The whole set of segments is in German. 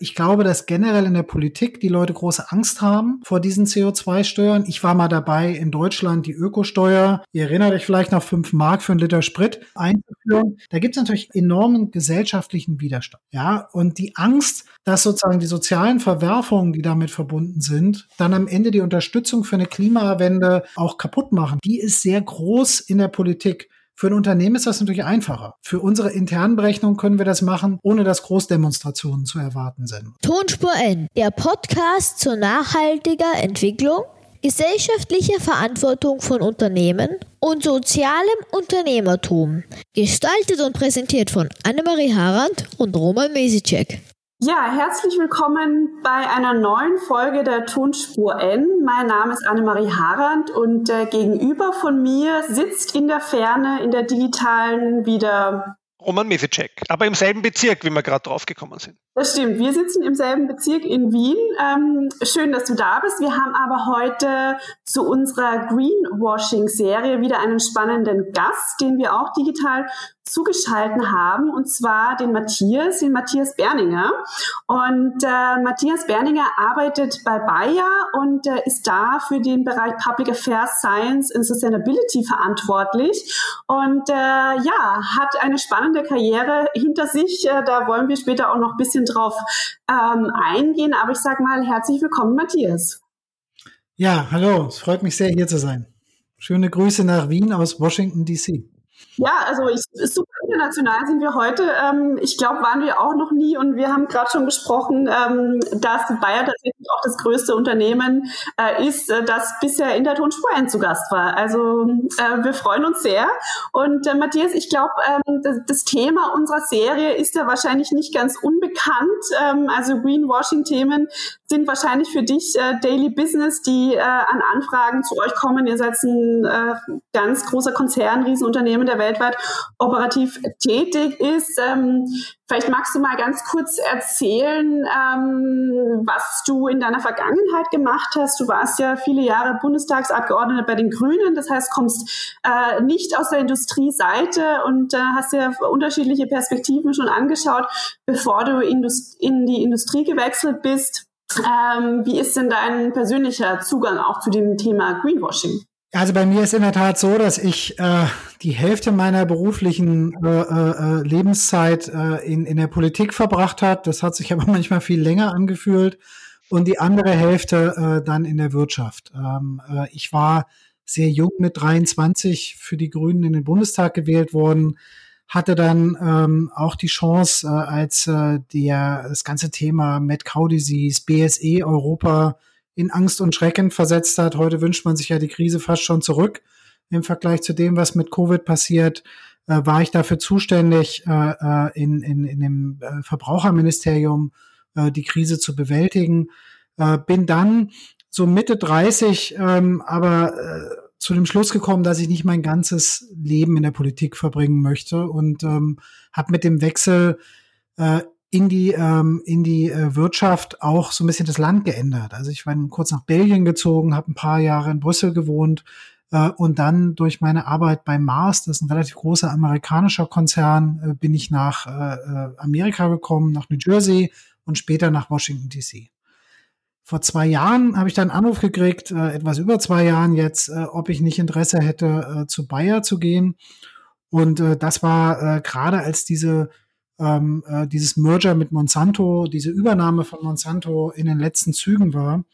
Ich glaube, dass generell in der Politik die Leute große Angst haben vor diesen CO2-Steuern. Ich war mal dabei, in Deutschland die Ökosteuer, ihr erinnert euch vielleicht noch fünf Mark für einen Liter Sprit einzuführen. Da gibt es natürlich enormen gesellschaftlichen Widerstand. Ja, und die Angst, dass sozusagen die sozialen Verwerfungen, die damit verbunden sind, dann am Ende die Unterstützung für eine Klimawende auch kaputt machen, die ist sehr groß in der Politik. Für ein Unternehmen ist das natürlich einfacher. Für unsere internen Berechnungen können wir das machen, ohne dass Großdemonstrationen zu erwarten sind. Tonspur N, der Podcast zur nachhaltiger Entwicklung, gesellschaftlicher Verantwortung von Unternehmen und sozialem Unternehmertum. Gestaltet und präsentiert von Annemarie Harand und Roman Mesicek. Ja, herzlich willkommen bei einer neuen Folge der Tonspur N. Mein Name ist Annemarie Harand und äh, gegenüber von mir sitzt in der Ferne, in der digitalen wieder Roman Mesicek, aber im selben Bezirk, wie wir gerade drauf gekommen sind. Das stimmt. Wir sitzen im selben Bezirk in Wien. Ähm, schön, dass du da bist. Wir haben aber heute zu unserer Greenwashing-Serie wieder einen spannenden Gast, den wir auch digital zugeschalten haben, und zwar den Matthias, den Matthias Berninger. Und äh, Matthias Berninger arbeitet bei Bayer und äh, ist da für den Bereich Public Affairs, Science and Sustainability verantwortlich. Und äh, ja, hat eine spannende Karriere hinter sich. Äh, da wollen wir später auch noch ein bisschen drauf ähm, eingehen. Aber ich sage mal herzlich willkommen, Matthias. Ja, hallo. Es freut mich sehr, hier zu sein. Schöne Grüße nach Wien aus Washington, DC. Ja, also ich, super international sind wir heute. Ähm, ich glaube, waren wir auch noch nie und wir haben gerade schon besprochen, ähm, dass Bayer tatsächlich auch das größte Unternehmen äh, ist, äh, das bisher in der Tonspur zu Gast war. Also äh, wir freuen uns sehr. Und äh, Matthias, ich glaube, ähm, das, das, Thema unserer Serie ist ja wahrscheinlich nicht ganz unbekannt. Ähm, also Greenwashing-Themen sind wahrscheinlich für dich äh, Daily Business, die äh, an Anfragen zu euch kommen. Ihr seid ein äh, ganz großer Konzern, Riesenunternehmen, der weltweit operativ tätig ist. Ähm, vielleicht magst du mal ganz kurz erzählen, ähm, was du in deiner Vergangenheit gemacht hast. Du warst ja viele Jahre Bundestagsabgeordneter bei den Grünen, das heißt, kommst äh, nicht aus der Industrieseite und äh, hast dir unterschiedliche Perspektiven schon angeschaut, bevor du in die Industrie gewechselt bist. Ähm, wie ist denn dein persönlicher Zugang auch zu dem Thema Greenwashing? Also bei mir ist in der Tat so, dass ich äh, die Hälfte meiner beruflichen äh, äh, Lebenszeit äh, in, in der Politik verbracht hat. Das hat sich aber manchmal viel länger angefühlt. Und die andere Hälfte äh, dann in der Wirtschaft. Ähm, äh, ich war sehr jung mit 23 für die Grünen in den Bundestag gewählt worden hatte dann ähm, auch die Chance, äh, als äh, der, das ganze Thema Mad Cow Disease, BSE Europa in Angst und Schrecken versetzt hat. Heute wünscht man sich ja die Krise fast schon zurück im Vergleich zu dem, was mit Covid passiert. Äh, war ich dafür zuständig, äh, äh in, in, in dem äh, Verbraucherministerium äh, die Krise zu bewältigen. Äh, bin dann so Mitte 30, ähm, aber äh, zu dem Schluss gekommen, dass ich nicht mein ganzes Leben in der Politik verbringen möchte und ähm, habe mit dem Wechsel äh, in die ähm, in die äh, Wirtschaft auch so ein bisschen das Land geändert. Also ich war kurz nach Belgien gezogen, habe ein paar Jahre in Brüssel gewohnt äh, und dann durch meine Arbeit bei Mars, das ist ein relativ großer amerikanischer Konzern, äh, bin ich nach äh, äh Amerika gekommen, nach New Jersey und später nach Washington D.C vor zwei Jahren habe ich dann einen Anruf gekriegt, äh, etwas über zwei Jahren jetzt, äh, ob ich nicht Interesse hätte, äh, zu Bayer zu gehen. Und äh, das war äh, gerade als diese ähm, äh, dieses Merger mit Monsanto, diese Übernahme von Monsanto in den letzten Zügen war.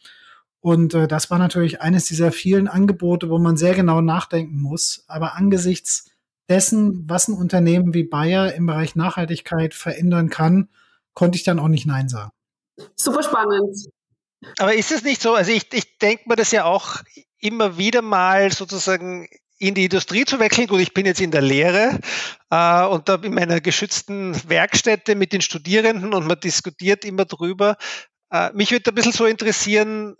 Und das war natürlich eines dieser vielen Angebote, wo man sehr genau nachdenken muss. Aber angesichts dessen, was ein Unternehmen wie Bayer im Bereich Nachhaltigkeit verändern kann, konnte ich dann auch nicht Nein sagen. Super spannend. Aber ist es nicht so, also ich, ich denke mir das ja auch immer wieder mal sozusagen in die Industrie zu wechseln. Gut, ich bin jetzt in der Lehre äh, und da in meiner geschützten Werkstätte mit den Studierenden und man diskutiert immer drüber. Äh, mich würde ein bisschen so interessieren,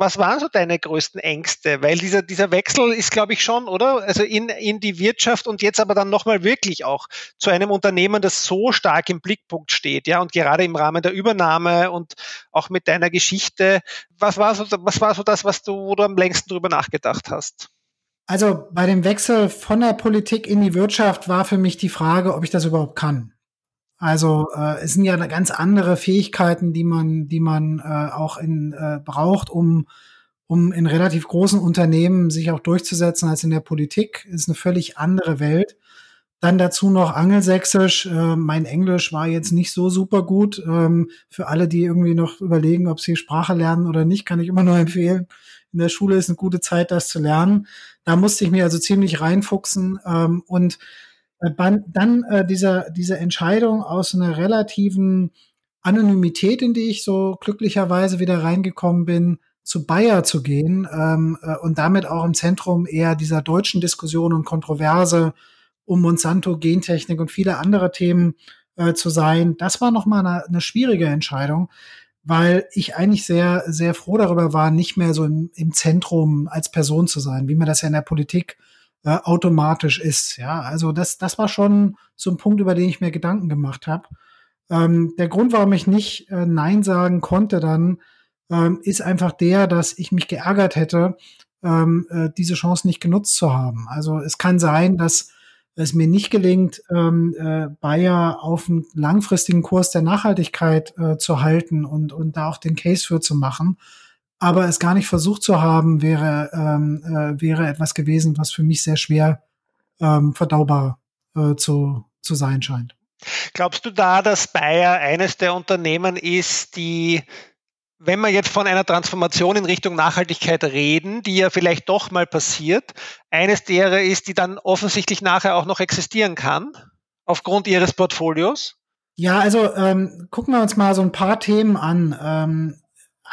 was waren so deine größten Ängste? Weil dieser, dieser Wechsel ist, glaube ich, schon, oder? Also in, in die Wirtschaft und jetzt aber dann nochmal wirklich auch zu einem Unternehmen, das so stark im Blickpunkt steht, ja, und gerade im Rahmen der Übernahme und auch mit deiner Geschichte. Was war so, was war so das, was du, wo du am längsten drüber nachgedacht hast? Also bei dem Wechsel von der Politik in die Wirtschaft war für mich die Frage, ob ich das überhaupt kann. Also äh, es sind ja ganz andere Fähigkeiten, die man, die man äh, auch in, äh, braucht, um, um in relativ großen Unternehmen sich auch durchzusetzen als in der Politik. Ist eine völlig andere Welt. Dann dazu noch Angelsächsisch. Äh, mein Englisch war jetzt nicht so super gut. Ähm, für alle, die irgendwie noch überlegen, ob sie Sprache lernen oder nicht, kann ich immer nur empfehlen. In der Schule ist eine gute Zeit, das zu lernen. Da musste ich mir also ziemlich reinfuchsen. Ähm, und dann äh, dieser, diese Entscheidung aus einer relativen Anonymität, in die ich so glücklicherweise wieder reingekommen bin, zu Bayer zu gehen ähm, äh, und damit auch im Zentrum eher dieser deutschen Diskussion und Kontroverse um Monsanto, Gentechnik und viele andere Themen äh, zu sein. Das war nochmal eine, eine schwierige Entscheidung, weil ich eigentlich sehr, sehr froh darüber war, nicht mehr so im, im Zentrum als Person zu sein, wie man das ja in der Politik äh, automatisch ist. Ja, also das, das war schon so ein Punkt, über den ich mir Gedanken gemacht habe. Ähm, der Grund, warum ich nicht äh, Nein sagen konnte dann, ähm, ist einfach der, dass ich mich geärgert hätte, ähm, äh, diese Chance nicht genutzt zu haben. Also es kann sein, dass es mir nicht gelingt, ähm, äh, Bayer auf einen langfristigen Kurs der Nachhaltigkeit äh, zu halten und, und da auch den Case für zu machen aber es gar nicht versucht zu haben, wäre, ähm, äh, wäre etwas gewesen, was für mich sehr schwer ähm, verdaubar äh, zu, zu sein scheint. Glaubst du da, dass Bayer eines der Unternehmen ist, die, wenn wir jetzt von einer Transformation in Richtung Nachhaltigkeit reden, die ja vielleicht doch mal passiert, eines derer ist, die dann offensichtlich nachher auch noch existieren kann, aufgrund ihres Portfolios? Ja, also ähm, gucken wir uns mal so ein paar Themen an. Ähm,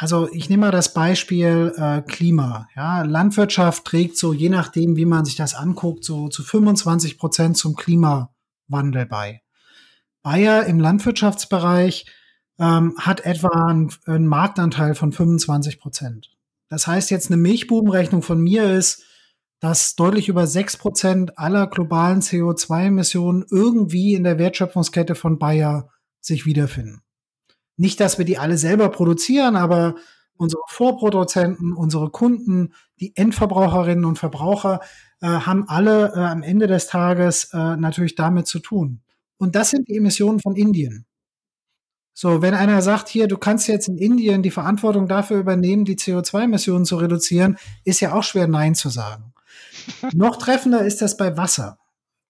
also ich nehme mal das Beispiel äh, Klima. Ja, Landwirtschaft trägt so, je nachdem, wie man sich das anguckt, so zu 25 Prozent zum Klimawandel bei. Bayer im Landwirtschaftsbereich ähm, hat etwa einen, einen Marktanteil von 25 Prozent. Das heißt jetzt eine Milchbubenrechnung von mir ist, dass deutlich über sechs Prozent aller globalen CO2-Emissionen irgendwie in der Wertschöpfungskette von Bayer sich wiederfinden. Nicht, dass wir die alle selber produzieren, aber unsere Vorproduzenten, unsere Kunden, die Endverbraucherinnen und Verbraucher äh, haben alle äh, am Ende des Tages äh, natürlich damit zu tun. Und das sind die Emissionen von Indien. So, wenn einer sagt, hier, du kannst jetzt in Indien die Verantwortung dafür übernehmen, die CO2-Emissionen zu reduzieren, ist ja auch schwer Nein zu sagen. Noch treffender ist das bei Wasser.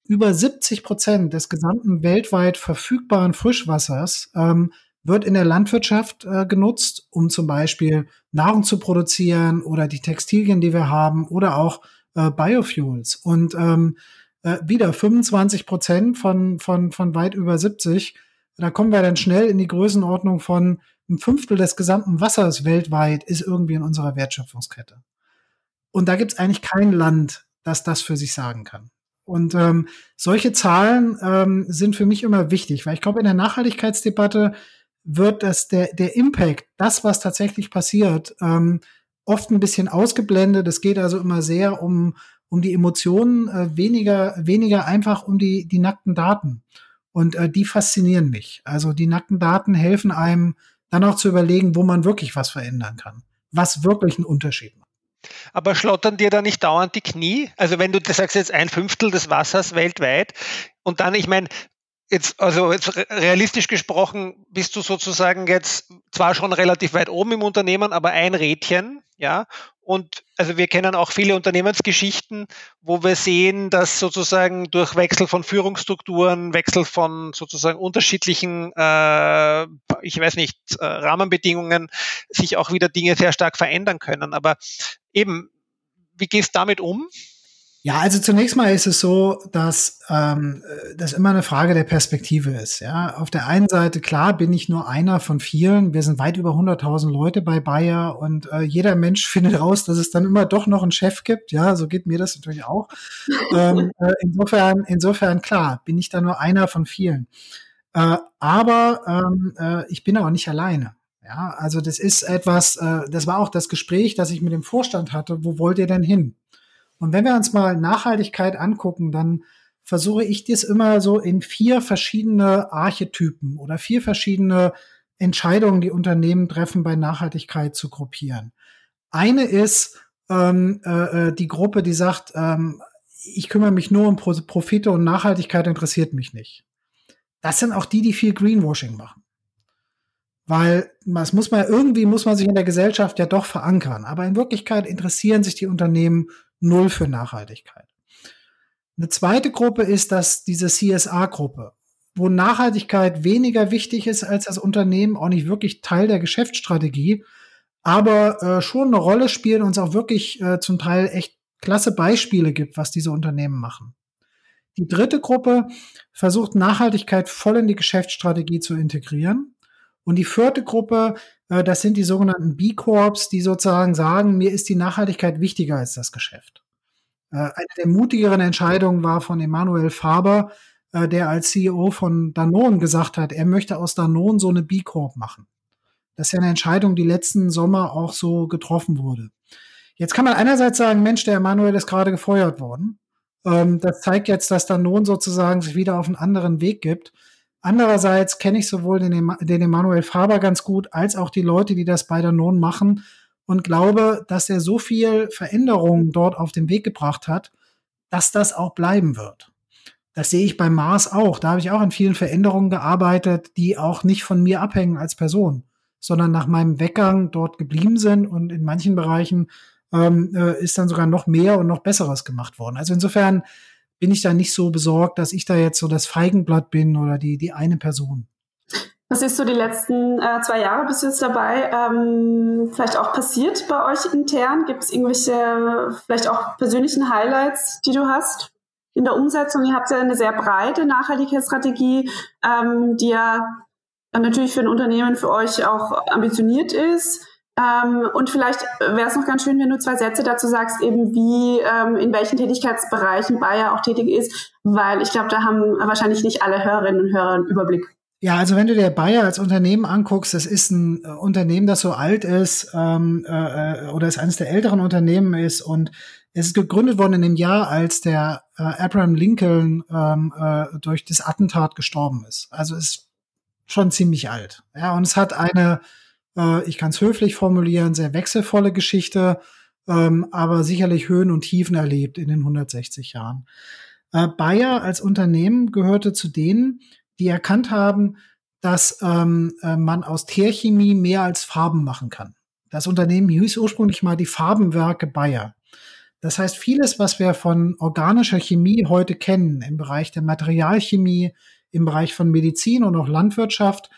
Über 70 Prozent des gesamten weltweit verfügbaren Frischwassers ähm, wird in der Landwirtschaft äh, genutzt, um zum Beispiel Nahrung zu produzieren oder die Textilien, die wir haben, oder auch äh, Biofuels. Und ähm, äh, wieder 25 Prozent von, von, von weit über 70. Da kommen wir dann schnell in die Größenordnung von ein Fünftel des gesamten Wassers weltweit ist irgendwie in unserer Wertschöpfungskette. Und da gibt es eigentlich kein Land, das das für sich sagen kann. Und ähm, solche Zahlen ähm, sind für mich immer wichtig, weil ich glaube, in der Nachhaltigkeitsdebatte wird das der, der Impact, das, was tatsächlich passiert, ähm, oft ein bisschen ausgeblendet. Es geht also immer sehr um, um die Emotionen, äh, weniger, weniger einfach um die, die nackten Daten. Und äh, die faszinieren mich. Also die nackten Daten helfen einem dann auch zu überlegen, wo man wirklich was verändern kann. Was wirklich einen Unterschied macht. Aber schlottern dir da nicht dauernd die Knie? Also wenn du sagst jetzt ein Fünftel des Wassers weltweit und dann, ich meine, Jetzt, also jetzt realistisch gesprochen bist du sozusagen jetzt zwar schon relativ weit oben im Unternehmen, aber ein Rädchen, ja. Und also wir kennen auch viele Unternehmensgeschichten, wo wir sehen, dass sozusagen durch Wechsel von Führungsstrukturen, Wechsel von sozusagen unterschiedlichen, äh, ich weiß nicht, äh, Rahmenbedingungen sich auch wieder Dinge sehr stark verändern können. Aber eben, wie gehst du damit um? Ja, also zunächst mal ist es so, dass ähm, das immer eine Frage der Perspektive ist. Ja, auf der einen Seite klar bin ich nur einer von vielen. Wir sind weit über 100.000 Leute bei Bayer und äh, jeder Mensch findet raus, dass es dann immer doch noch einen Chef gibt. Ja, so geht mir das natürlich auch. ähm, äh, insofern, insofern klar bin ich da nur einer von vielen. Äh, aber ähm, äh, ich bin auch nicht alleine. Ja, also das ist etwas. Äh, das war auch das Gespräch, das ich mit dem Vorstand hatte. Wo wollt ihr denn hin? Und wenn wir uns mal Nachhaltigkeit angucken, dann versuche ich das immer so in vier verschiedene Archetypen oder vier verschiedene Entscheidungen, die Unternehmen treffen, bei Nachhaltigkeit zu gruppieren. Eine ist ähm, äh, äh die Gruppe, die sagt, ähm, ich kümmere mich nur um Profite und Nachhaltigkeit interessiert mich nicht. das sind auch die, die viel Greenwashing machen. Weil das muss man irgendwie muss man sich in der Gesellschaft ja doch verankern. Aber in Wirklichkeit interessieren sich die Unternehmen null für Nachhaltigkeit. Eine zweite Gruppe ist dass diese CSA-Gruppe, wo Nachhaltigkeit weniger wichtig ist als das Unternehmen, auch nicht wirklich Teil der Geschäftsstrategie, aber äh, schon eine Rolle spielen und es auch wirklich äh, zum Teil echt klasse Beispiele gibt, was diese Unternehmen machen. Die dritte Gruppe versucht Nachhaltigkeit voll in die Geschäftsstrategie zu integrieren. Und die vierte Gruppe, äh, das sind die sogenannten B-Corps, die sozusagen sagen, mir ist die Nachhaltigkeit wichtiger als das Geschäft. Äh, eine der mutigeren Entscheidungen war von Emanuel Faber, äh, der als CEO von Danone gesagt hat, er möchte aus Danone so eine B-Corp machen. Das ist ja eine Entscheidung, die letzten Sommer auch so getroffen wurde. Jetzt kann man einerseits sagen, Mensch, der Emanuel ist gerade gefeuert worden. Ähm, das zeigt jetzt, dass Danone sozusagen sich wieder auf einen anderen Weg gibt. Andererseits kenne ich sowohl den, den Emanuel Faber ganz gut, als auch die Leute, die das bei Danone machen und glaube, dass er so viel Veränderungen dort auf den Weg gebracht hat, dass das auch bleiben wird. Das sehe ich bei Mars auch. Da habe ich auch an vielen Veränderungen gearbeitet, die auch nicht von mir abhängen als Person, sondern nach meinem Weggang dort geblieben sind und in manchen Bereichen ähm, äh, ist dann sogar noch mehr und noch Besseres gemacht worden. Also insofern bin ich da nicht so besorgt, dass ich da jetzt so das Feigenblatt bin oder die, die eine Person. Was ist so die letzten äh, zwei Jahre bis jetzt dabei ähm, vielleicht auch passiert bei euch intern? Gibt es irgendwelche vielleicht auch persönlichen Highlights, die du hast in der Umsetzung? Ihr habt ja eine sehr breite Nachhaltigkeitsstrategie, ähm, die ja natürlich für ein Unternehmen für euch auch ambitioniert ist. Ähm, und vielleicht wäre es noch ganz schön, wenn du zwei Sätze dazu sagst, eben wie, ähm, in welchen Tätigkeitsbereichen Bayer auch tätig ist, weil ich glaube, da haben wahrscheinlich nicht alle Hörerinnen und Hörer einen Überblick. Ja, also wenn du dir Bayer als Unternehmen anguckst, das ist ein äh, Unternehmen, das so alt ist ähm, äh, äh, oder es eines der älteren Unternehmen ist und es ist gegründet worden in dem Jahr, als der äh, Abraham Lincoln ähm, äh, durch das Attentat gestorben ist. Also ist schon ziemlich alt. Ja, und es hat eine äh, ich kann es höflich formulieren, sehr wechselvolle Geschichte, ähm, aber sicherlich Höhen und Tiefen erlebt in den 160 Jahren. Äh, Bayer als Unternehmen gehörte zu denen, die erkannt haben, dass ähm, äh, man aus Teerchemie mehr als Farben machen kann. Das Unternehmen hieß ursprünglich mal die Farbenwerke Bayer. Das heißt, vieles, was wir von organischer Chemie heute kennen, im Bereich der Materialchemie, im Bereich von Medizin und auch Landwirtschaft,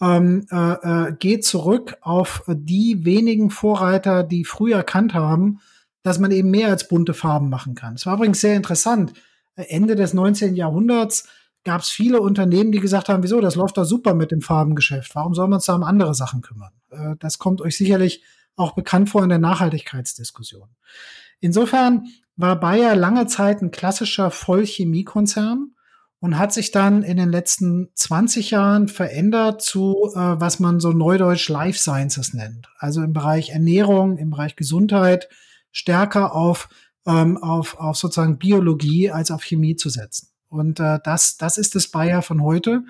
ähm, äh, äh, geht zurück auf die wenigen Vorreiter, die früh erkannt haben, dass man eben mehr als bunte Farben machen kann. Es war übrigens sehr interessant. Ende des 19. Jahrhunderts gab es viele Unternehmen, die gesagt haben, wieso, das läuft doch super mit dem Farbengeschäft. Warum soll man uns da um andere Sachen kümmern? Äh, das kommt euch sicherlich auch bekannt vor in der Nachhaltigkeitsdiskussion. Insofern war Bayer lange Zeit ein klassischer Vollchemiekonzern und hat sich dann in den letzten 20 Jahren verändert zu, äh, was man so neudeutsch Life Sciences nennt. Also im Bereich Ernährung, im Bereich Gesundheit stärker auf, ähm, auf, auf sozusagen Biologie als auf Chemie zu setzen. Und äh, das, das ist das Bayer von heute.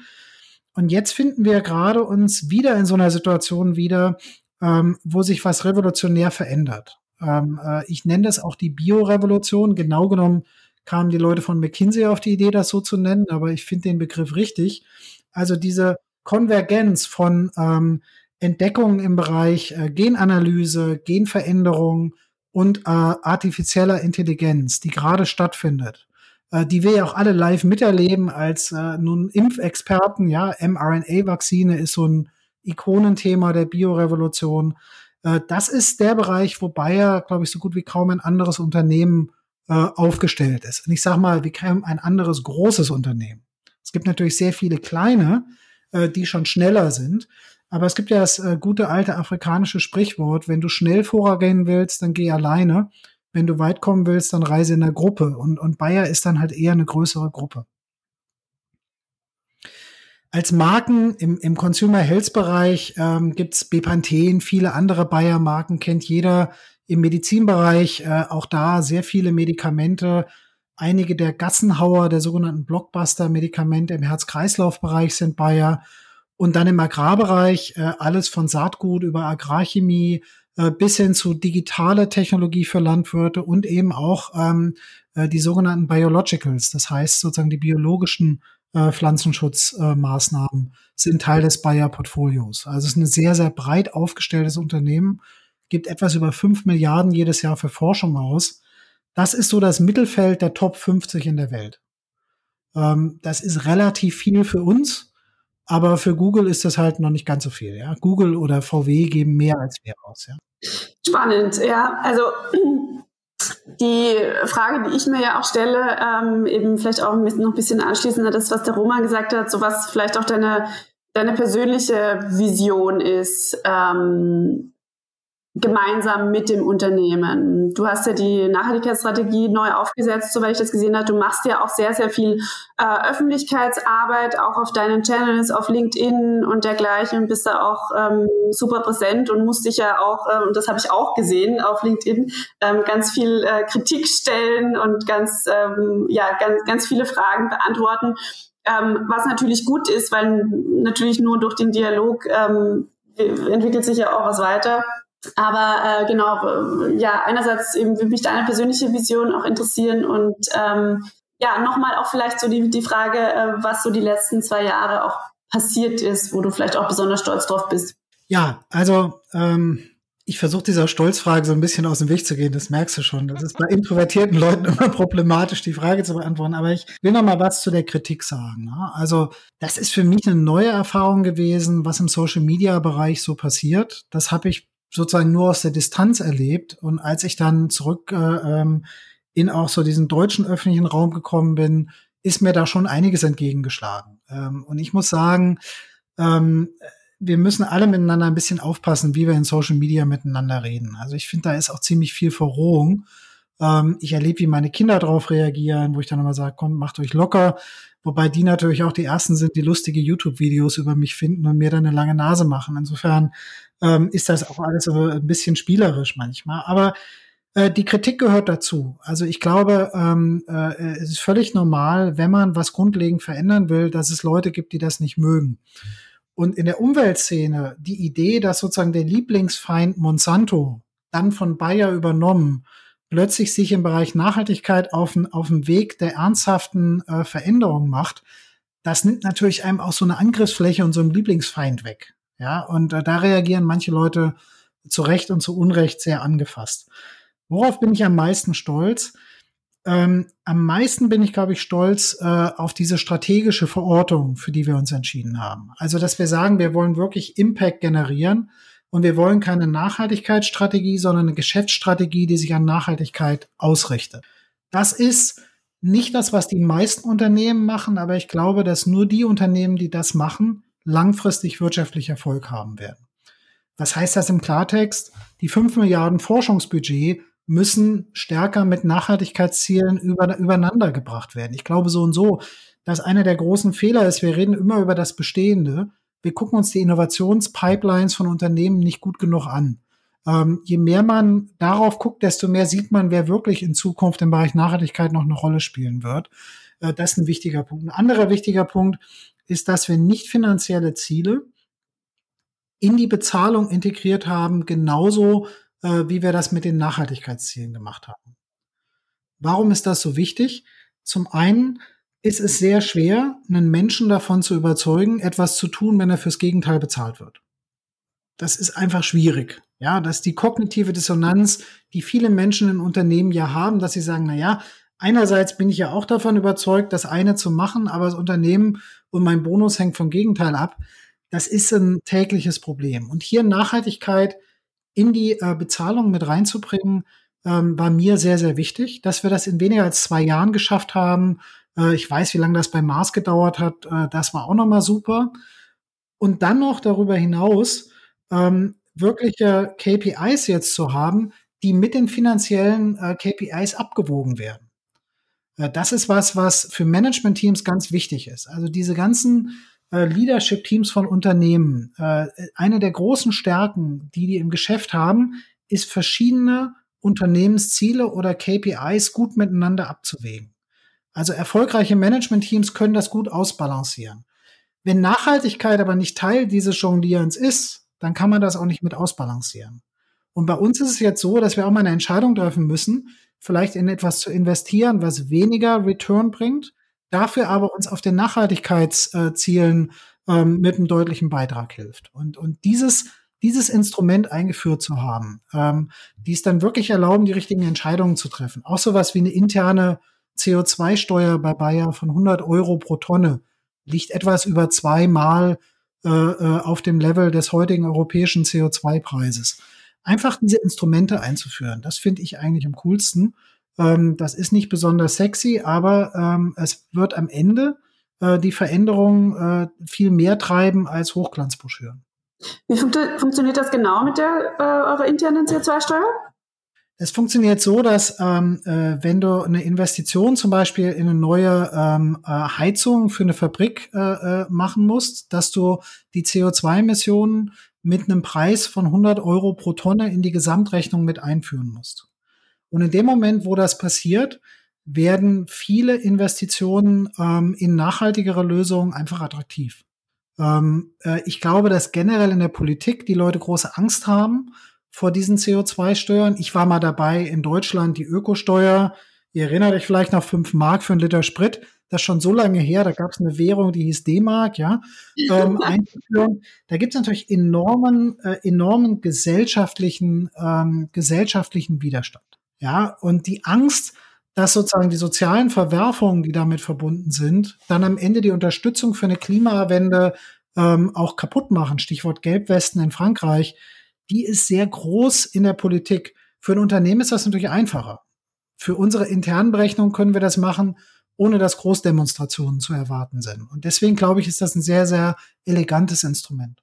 Und jetzt finden wir gerade uns wieder in so einer Situation wieder, ähm, wo sich was revolutionär verändert. Ähm, äh, ich nenne das auch die Biorevolution. Genau genommen kamen die Leute von McKinsey auf die Idee, das so zu nennen, aber ich finde den Begriff richtig. Also diese Konvergenz von ähm, Entdeckungen im Bereich äh, Genanalyse, Genveränderung und äh, artifizieller Intelligenz, die gerade stattfindet, äh, die wir ja auch alle live miterleben als äh, nun Impfexperten. Ja, mRNA-Vakzine ist so ein Ikonenthema der Biorevolution. Äh, das ist der Bereich, wo Bayer, glaube ich, so gut wie kaum ein anderes Unternehmen äh, aufgestellt ist. Und ich sage mal, wie kein ein anderes großes Unternehmen. Es gibt natürlich sehr viele kleine, äh, die schon schneller sind. Aber es gibt ja das äh, gute alte afrikanische Sprichwort, wenn du schnell vorgehen willst, dann geh alleine. Wenn du weit kommen willst, dann reise in der Gruppe. Und, und Bayer ist dann halt eher eine größere Gruppe. Als Marken im, im Consumer Health Bereich ähm, gibt's Bepanthen, viele andere Bayer-Marken kennt jeder im Medizinbereich äh, auch da sehr viele Medikamente. Einige der Gassenhauer, der sogenannten Blockbuster-Medikamente im Herz-Kreislauf-Bereich sind Bayer. Und dann im Agrarbereich äh, alles von Saatgut über Agrarchemie äh, bis hin zu digitale Technologie für Landwirte und eben auch ähm, äh, die sogenannten Biologicals, das heißt sozusagen die biologischen äh, Pflanzenschutzmaßnahmen äh, sind Teil des Bayer-Portfolios. Also es ist ein sehr, sehr breit aufgestelltes Unternehmen, gibt etwas über fünf Milliarden jedes Jahr für Forschung aus. Das ist so das Mittelfeld der Top 50 in der Welt. Ähm, das ist relativ viel für uns, aber für Google ist das halt noch nicht ganz so viel. Ja? Google oder VW geben mehr als wir aus. Ja? Spannend, ja. Also die Frage, die ich mir ja auch stelle, ähm, eben vielleicht auch noch ein bisschen anschließend an das, was der Roman gesagt hat, so was vielleicht auch deine, deine persönliche Vision ist, ähm, gemeinsam mit dem Unternehmen. Du hast ja die Nachhaltigkeitsstrategie neu aufgesetzt, soweit ich das gesehen habe. Du machst ja auch sehr, sehr viel äh, Öffentlichkeitsarbeit, auch auf deinen Channels, auf LinkedIn und dergleichen bist da auch ähm, super präsent und musst dich ja auch, äh, und das habe ich auch gesehen auf LinkedIn, ähm, ganz viel äh, Kritik stellen und ganz, ähm, ja, ganz, ganz viele Fragen beantworten. Ähm, was natürlich gut ist, weil natürlich nur durch den Dialog ähm, entwickelt sich ja auch was weiter. Aber äh, genau, ja, einerseits eben würde mich deine persönliche Vision auch interessieren und ähm, ja, nochmal auch vielleicht so die, die Frage, äh, was so die letzten zwei Jahre auch passiert ist, wo du vielleicht auch besonders stolz drauf bist. Ja, also ähm, ich versuche dieser Stolzfrage so ein bisschen aus dem Weg zu gehen, das merkst du schon. Das ist bei introvertierten Leuten immer problematisch, die Frage zu beantworten. Aber ich will noch mal was zu der Kritik sagen. Ne? Also das ist für mich eine neue Erfahrung gewesen, was im Social-Media-Bereich so passiert. Das habe ich sozusagen nur aus der Distanz erlebt. Und als ich dann zurück äh, ähm, in auch so diesen deutschen öffentlichen Raum gekommen bin, ist mir da schon einiges entgegengeschlagen. Ähm, und ich muss sagen, ähm, wir müssen alle miteinander ein bisschen aufpassen, wie wir in Social Media miteinander reden. Also ich finde, da ist auch ziemlich viel Verrohung. Ähm, ich erlebe, wie meine Kinder darauf reagieren, wo ich dann immer sage, komm, macht euch locker. Wobei die natürlich auch die ersten sind, die lustige YouTube-Videos über mich finden und mir dann eine lange Nase machen. Insofern ähm, ist das auch alles so ein bisschen spielerisch manchmal. Aber äh, die Kritik gehört dazu. Also ich glaube, ähm, äh, es ist völlig normal, wenn man was grundlegend verändern will, dass es Leute gibt, die das nicht mögen. Und in der Umweltszene die Idee, dass sozusagen der Lieblingsfeind Monsanto dann von Bayer übernommen, plötzlich sich im Bereich Nachhaltigkeit auf, auf dem Weg der ernsthaften äh, Veränderung macht, das nimmt natürlich einem auch so eine Angriffsfläche und so einen Lieblingsfeind weg. Ja, und äh, da reagieren manche Leute zu Recht und zu Unrecht sehr angefasst. Worauf bin ich am meisten stolz? Ähm, am meisten bin ich, glaube ich, stolz äh, auf diese strategische Verortung, für die wir uns entschieden haben. Also, dass wir sagen, wir wollen wirklich Impact generieren und wir wollen keine Nachhaltigkeitsstrategie, sondern eine Geschäftsstrategie, die sich an Nachhaltigkeit ausrichtet. Das ist nicht das, was die meisten Unternehmen machen, aber ich glaube, dass nur die Unternehmen, die das machen, langfristig wirtschaftlich Erfolg haben werden. Was heißt das im Klartext? Die 5 Milliarden Forschungsbudget müssen stärker mit Nachhaltigkeitszielen über, übereinander gebracht werden. Ich glaube so und so, dass einer der großen Fehler ist, wir reden immer über das Bestehende. Wir gucken uns die Innovationspipelines von Unternehmen nicht gut genug an. Ähm, je mehr man darauf guckt, desto mehr sieht man, wer wirklich in Zukunft im Bereich Nachhaltigkeit noch eine Rolle spielen wird. Äh, das ist ein wichtiger Punkt. Ein anderer wichtiger Punkt ist, dass wir nicht finanzielle Ziele in die Bezahlung integriert haben, genauso äh, wie wir das mit den Nachhaltigkeitszielen gemacht haben. Warum ist das so wichtig? Zum einen ist es sehr schwer, einen Menschen davon zu überzeugen, etwas zu tun, wenn er fürs Gegenteil bezahlt wird. Das ist einfach schwierig. Ja, dass die kognitive Dissonanz, die viele Menschen in Unternehmen ja haben, dass sie sagen, na ja, einerseits bin ich ja auch davon überzeugt, das eine zu machen, aber das Unternehmen und mein Bonus hängt vom Gegenteil ab. Das ist ein tägliches Problem. Und hier Nachhaltigkeit in die äh, Bezahlung mit reinzubringen, ähm, war mir sehr, sehr wichtig, dass wir das in weniger als zwei Jahren geschafft haben. Äh, ich weiß, wie lange das bei Mars gedauert hat. Äh, das war auch nochmal super. Und dann noch darüber hinaus ähm, wirkliche KPIs jetzt zu haben, die mit den finanziellen äh, KPIs abgewogen werden. Äh, das ist was, was für Management-Teams ganz wichtig ist. Also diese ganzen äh, Leadership-Teams von Unternehmen, äh, eine der großen Stärken, die die im Geschäft haben, ist verschiedene Unternehmensziele oder KPIs gut miteinander abzuwägen. Also erfolgreiche Management-Teams können das gut ausbalancieren. Wenn Nachhaltigkeit aber nicht Teil dieses Jonglierens ist, dann kann man das auch nicht mit ausbalancieren. Und bei uns ist es jetzt so, dass wir auch mal eine Entscheidung treffen müssen, vielleicht in etwas zu investieren, was weniger Return bringt, dafür aber uns auf den Nachhaltigkeitszielen ähm, mit einem deutlichen Beitrag hilft. Und, und dieses, dieses Instrument eingeführt zu haben, ähm, die es dann wirklich erlauben, die richtigen Entscheidungen zu treffen. Auch sowas wie eine interne CO2-Steuer bei Bayer von 100 Euro pro Tonne liegt etwas über zweimal äh, äh, auf dem Level des heutigen europäischen CO2-Preises. Einfach diese Instrumente einzuführen, das finde ich eigentlich am coolsten. Ähm, das ist nicht besonders sexy, aber ähm, es wird am Ende äh, die Veränderung äh, viel mehr treiben als Hochglanzbroschüren. Wie fun funktioniert das genau mit der äh, eurer internen CO2-Steuer? Es funktioniert so, dass ähm, äh, wenn du eine Investition zum Beispiel in eine neue ähm, äh, Heizung für eine Fabrik äh, äh, machen musst, dass du die CO2-Emissionen mit einem Preis von 100 Euro pro Tonne in die Gesamtrechnung mit einführen musst. Und in dem Moment, wo das passiert, werden viele Investitionen ähm, in nachhaltigere Lösungen einfach attraktiv. Ähm, äh, ich glaube, dass generell in der Politik die Leute große Angst haben vor diesen CO2-Steuern. Ich war mal dabei in Deutschland die Ökosteuer. Ihr erinnert euch vielleicht noch fünf Mark für einen Liter Sprit. Das ist schon so lange her. Da gab es eine Währung, die hieß D-Mark, ja. Ähm, einzuführen. Da gibt es natürlich enormen, äh, enormen gesellschaftlichen, ähm, gesellschaftlichen Widerstand. Ja, und die Angst, dass sozusagen die sozialen Verwerfungen, die damit verbunden sind, dann am Ende die Unterstützung für eine Klimawende ähm, auch kaputt machen. Stichwort Gelbwesten in Frankreich. Die ist sehr groß in der Politik. Für ein Unternehmen ist das natürlich einfacher. Für unsere internen Berechnungen können wir das machen, ohne dass Großdemonstrationen zu erwarten sind. Und deswegen glaube ich, ist das ein sehr, sehr elegantes Instrument.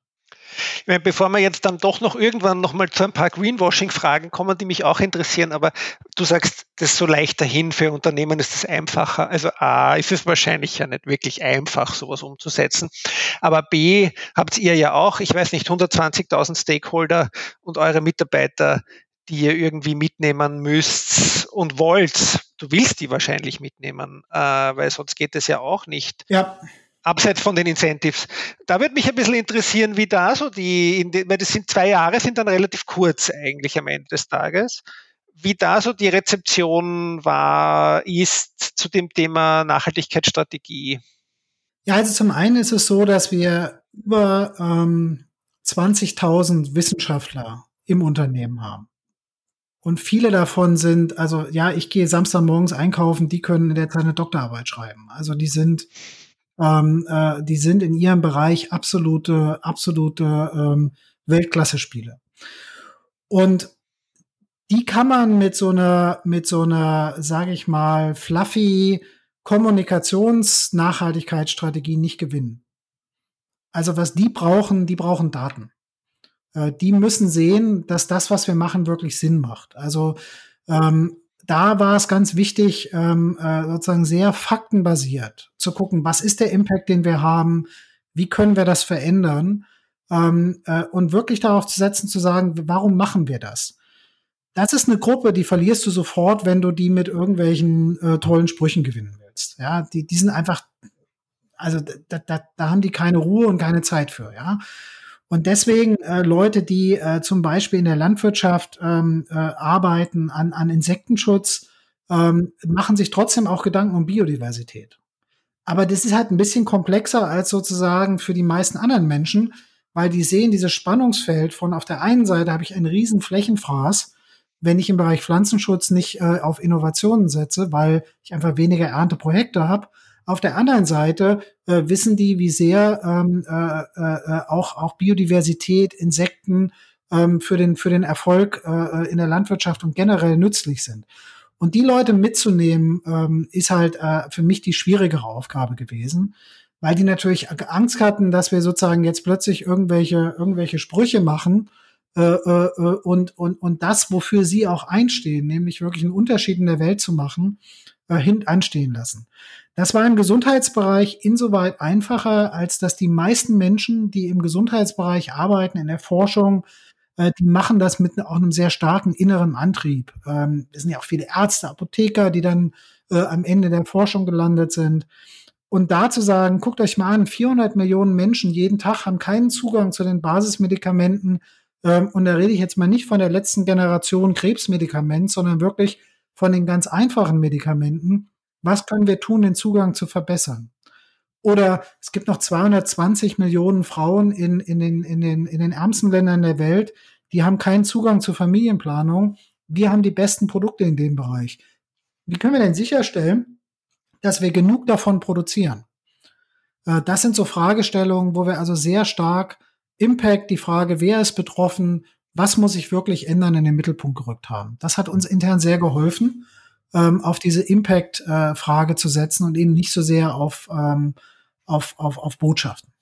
Ich meine, bevor wir jetzt dann doch noch irgendwann noch mal zu ein paar Greenwashing-Fragen kommen, die mich auch interessieren, aber du sagst, das ist so leicht dahin für Unternehmen ist es einfacher. Also A, ist es wahrscheinlich ja nicht wirklich einfach, sowas umzusetzen. Aber B, habt ihr ja auch, ich weiß nicht, 120.000 Stakeholder und eure Mitarbeiter, die ihr irgendwie mitnehmen müsst und wollt. Du willst die wahrscheinlich mitnehmen, äh, weil sonst geht es ja auch nicht. Ja abseits von den Incentives. Da würde mich ein bisschen interessieren, wie da so die, weil das sind zwei Jahre, sind dann relativ kurz eigentlich am Ende des Tages, wie da so die Rezeption war, ist zu dem Thema Nachhaltigkeitsstrategie. Ja, also zum einen ist es so, dass wir über ähm, 20.000 Wissenschaftler im Unternehmen haben. Und viele davon sind, also ja, ich gehe Samstagmorgens einkaufen, die können in der Zeit eine Doktorarbeit schreiben. Also die sind ähm, äh, die sind in ihrem Bereich absolute, absolute ähm, Weltklasse-Spiele. Und die kann man mit so einer, mit so einer, sage ich mal, fluffy Kommunikations-Nachhaltigkeitsstrategie nicht gewinnen. Also was die brauchen, die brauchen Daten. Äh, die müssen sehen, dass das, was wir machen, wirklich Sinn macht. Also ähm, da war es ganz wichtig, ähm, äh, sozusagen sehr faktenbasiert zu gucken, was ist der Impact, den wir haben, wie können wir das verändern ähm, äh, und wirklich darauf zu setzen, zu sagen, warum machen wir das? Das ist eine Gruppe, die verlierst du sofort, wenn du die mit irgendwelchen äh, tollen Sprüchen gewinnen willst. Ja, die, die sind einfach, also da, da, da haben die keine Ruhe und keine Zeit für. Ja, und deswegen äh, Leute, die äh, zum Beispiel in der Landwirtschaft ähm, äh, arbeiten an, an Insektenschutz, ähm, machen sich trotzdem auch Gedanken um Biodiversität. Aber das ist halt ein bisschen komplexer als sozusagen für die meisten anderen Menschen, weil die sehen dieses Spannungsfeld von auf der einen Seite habe ich einen riesen Flächenfraß, wenn ich im Bereich Pflanzenschutz nicht äh, auf Innovationen setze, weil ich einfach weniger Ernteprojekte habe. Auf der anderen Seite äh, wissen die, wie sehr ähm, äh, äh, auch, auch Biodiversität, Insekten ähm, für, den, für den Erfolg äh, in der Landwirtschaft und generell nützlich sind. Und die Leute mitzunehmen, ähm, ist halt äh, für mich die schwierigere Aufgabe gewesen, weil die natürlich Angst hatten, dass wir sozusagen jetzt plötzlich irgendwelche, irgendwelche Sprüche machen, äh, äh, und, und, und das, wofür sie auch einstehen, nämlich wirklich einen Unterschied in der Welt zu machen, äh, hin anstehen lassen. Das war im Gesundheitsbereich insoweit einfacher, als dass die meisten Menschen, die im Gesundheitsbereich arbeiten, in der Forschung, äh, die machen das mit auch einem sehr starken inneren Antrieb. Ähm, es sind ja auch viele Ärzte, Apotheker, die dann äh, am Ende der Forschung gelandet sind. Und da zu sagen, guckt euch mal an, 400 Millionen Menschen jeden Tag haben keinen Zugang zu den Basismedikamenten. Ähm, und da rede ich jetzt mal nicht von der letzten Generation Krebsmedikament, sondern wirklich von den ganz einfachen Medikamenten Was können wir tun, den Zugang zu verbessern? Oder es gibt noch 220 Millionen Frauen in, in, den, in, den, in den ärmsten Ländern der Welt, die haben keinen Zugang zur Familienplanung. Wir haben die besten Produkte in dem Bereich. Wie können wir denn sicherstellen, dass wir genug davon produzieren? Äh, das sind so Fragestellungen, wo wir also sehr stark Impact, die Frage, wer ist betroffen, was muss sich wirklich ändern, in den Mittelpunkt gerückt haben. Das hat uns intern sehr geholfen, ähm, auf diese Impact-Frage äh, zu setzen und eben nicht so sehr auf ähm, auf, auf, auf Botschaften.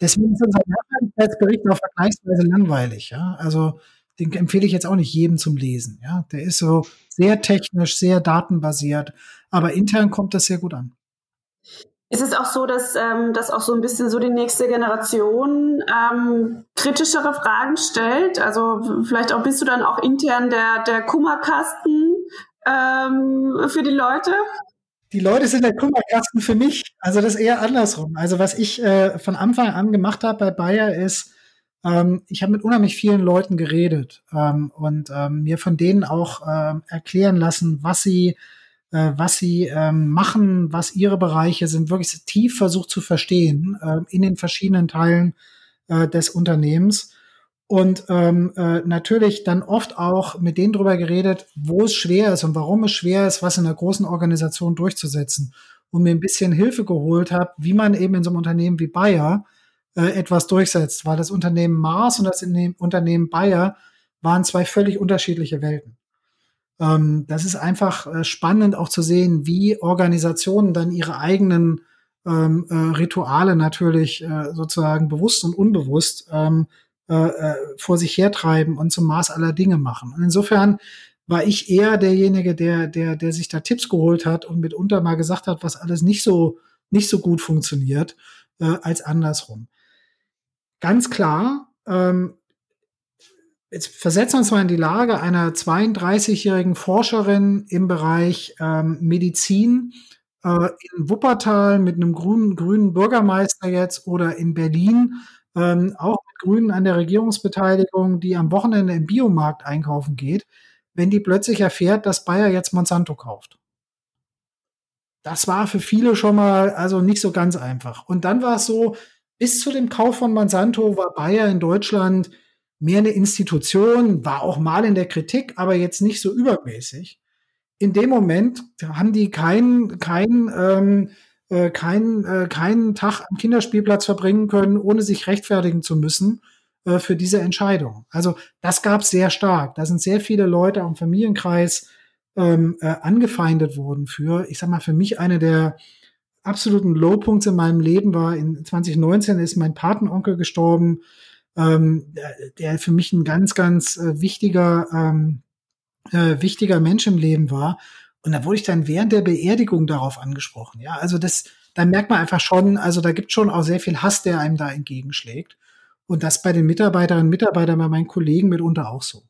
Deswegen ist unser Nachhaltigkeitsbericht auch vergleichsweise langweilig. Ja? Also den empfehle ich jetzt auch nicht jedem zum Lesen. Ja? Der ist so sehr technisch, sehr datenbasiert, aber intern kommt das sehr gut an. Ist es auch so, dass, ähm, dass auch so ein bisschen so die nächste Generation ähm, kritischere Fragen stellt? Also vielleicht auch bist du dann auch intern der, der Kummerkasten ähm, für die Leute? die Leute sind der Kummerkasten für mich. Also das ist eher andersrum. Also was ich äh, von Anfang an gemacht habe bei Bayer ist, ähm, ich habe mit unheimlich vielen Leuten geredet ähm, und ähm, mir von denen auch äh, erklären lassen, was sie, äh, was sie ähm, machen, was ihre Bereiche sind, wirklich tief versucht zu verstehen äh, in den verschiedenen Teilen äh, des Unternehmens und ähm, äh, natürlich dann oft auch mit denen drüber geredet, wo es schwer ist und warum es schwer ist, was in einer großen Organisation durchzusetzen. Und mir ein bisschen Hilfe geholt habe, wie man eben in so einem Unternehmen wie Bayer äh, etwas durchsetzt. Weil das Unternehmen Mars und das Unternehmen Bayer waren zwei völlig unterschiedliche Welten. Ähm, das ist einfach äh, spannend auch zu sehen, wie Organisationen dann ihre eigenen ähm, äh, Rituale natürlich äh, sozusagen bewusst und unbewusst ähm, äh, äh, vor sich hertreiben und zum Maß aller Dinge machen. Und insofern war ich eher derjenige, der, der, der sich da Tipps geholt hat und mitunter mal gesagt hat, was alles nicht so, nicht so gut funktioniert, äh, als andersrum. Ganz klar, ähm, jetzt versetzen wir uns mal in die Lage einer 32-jährigen Forscherin im Bereich ähm, Medizin äh, in Wuppertal mit einem grünen, grünen Bürgermeister jetzt oder in Berlin ähm, auch Grünen an der Regierungsbeteiligung, die am Wochenende im Biomarkt einkaufen geht, wenn die plötzlich erfährt, dass Bayer jetzt Monsanto kauft. Das war für viele schon mal also nicht so ganz einfach. Und dann war es so, bis zu dem Kauf von Monsanto war Bayer in Deutschland mehr eine Institution, war auch mal in der Kritik, aber jetzt nicht so übermäßig. In dem Moment haben die keinen kein, ähm, äh, keinen, äh, keinen Tag am Kinderspielplatz verbringen können, ohne sich rechtfertigen zu müssen äh, für diese Entscheidung. Also das gab es sehr stark. Da sind sehr viele Leute am Familienkreis ähm, äh, angefeindet worden für, ich sag mal, für mich eine der absoluten Lowpunkts in meinem Leben war, in 2019 ist mein Patenonkel gestorben, ähm, der, für mich ein ganz, ganz äh, wichtiger, ähm, äh, wichtiger Mensch im Leben war. Und da wurde ich dann während der Beerdigung darauf angesprochen. Ja, also das, da merkt man einfach schon, also da gibt schon auch sehr viel Hass, der einem da entgegenschlägt. Und das bei den Mitarbeiterinnen und Mitarbeitern, bei meinen Kollegen mitunter auch so.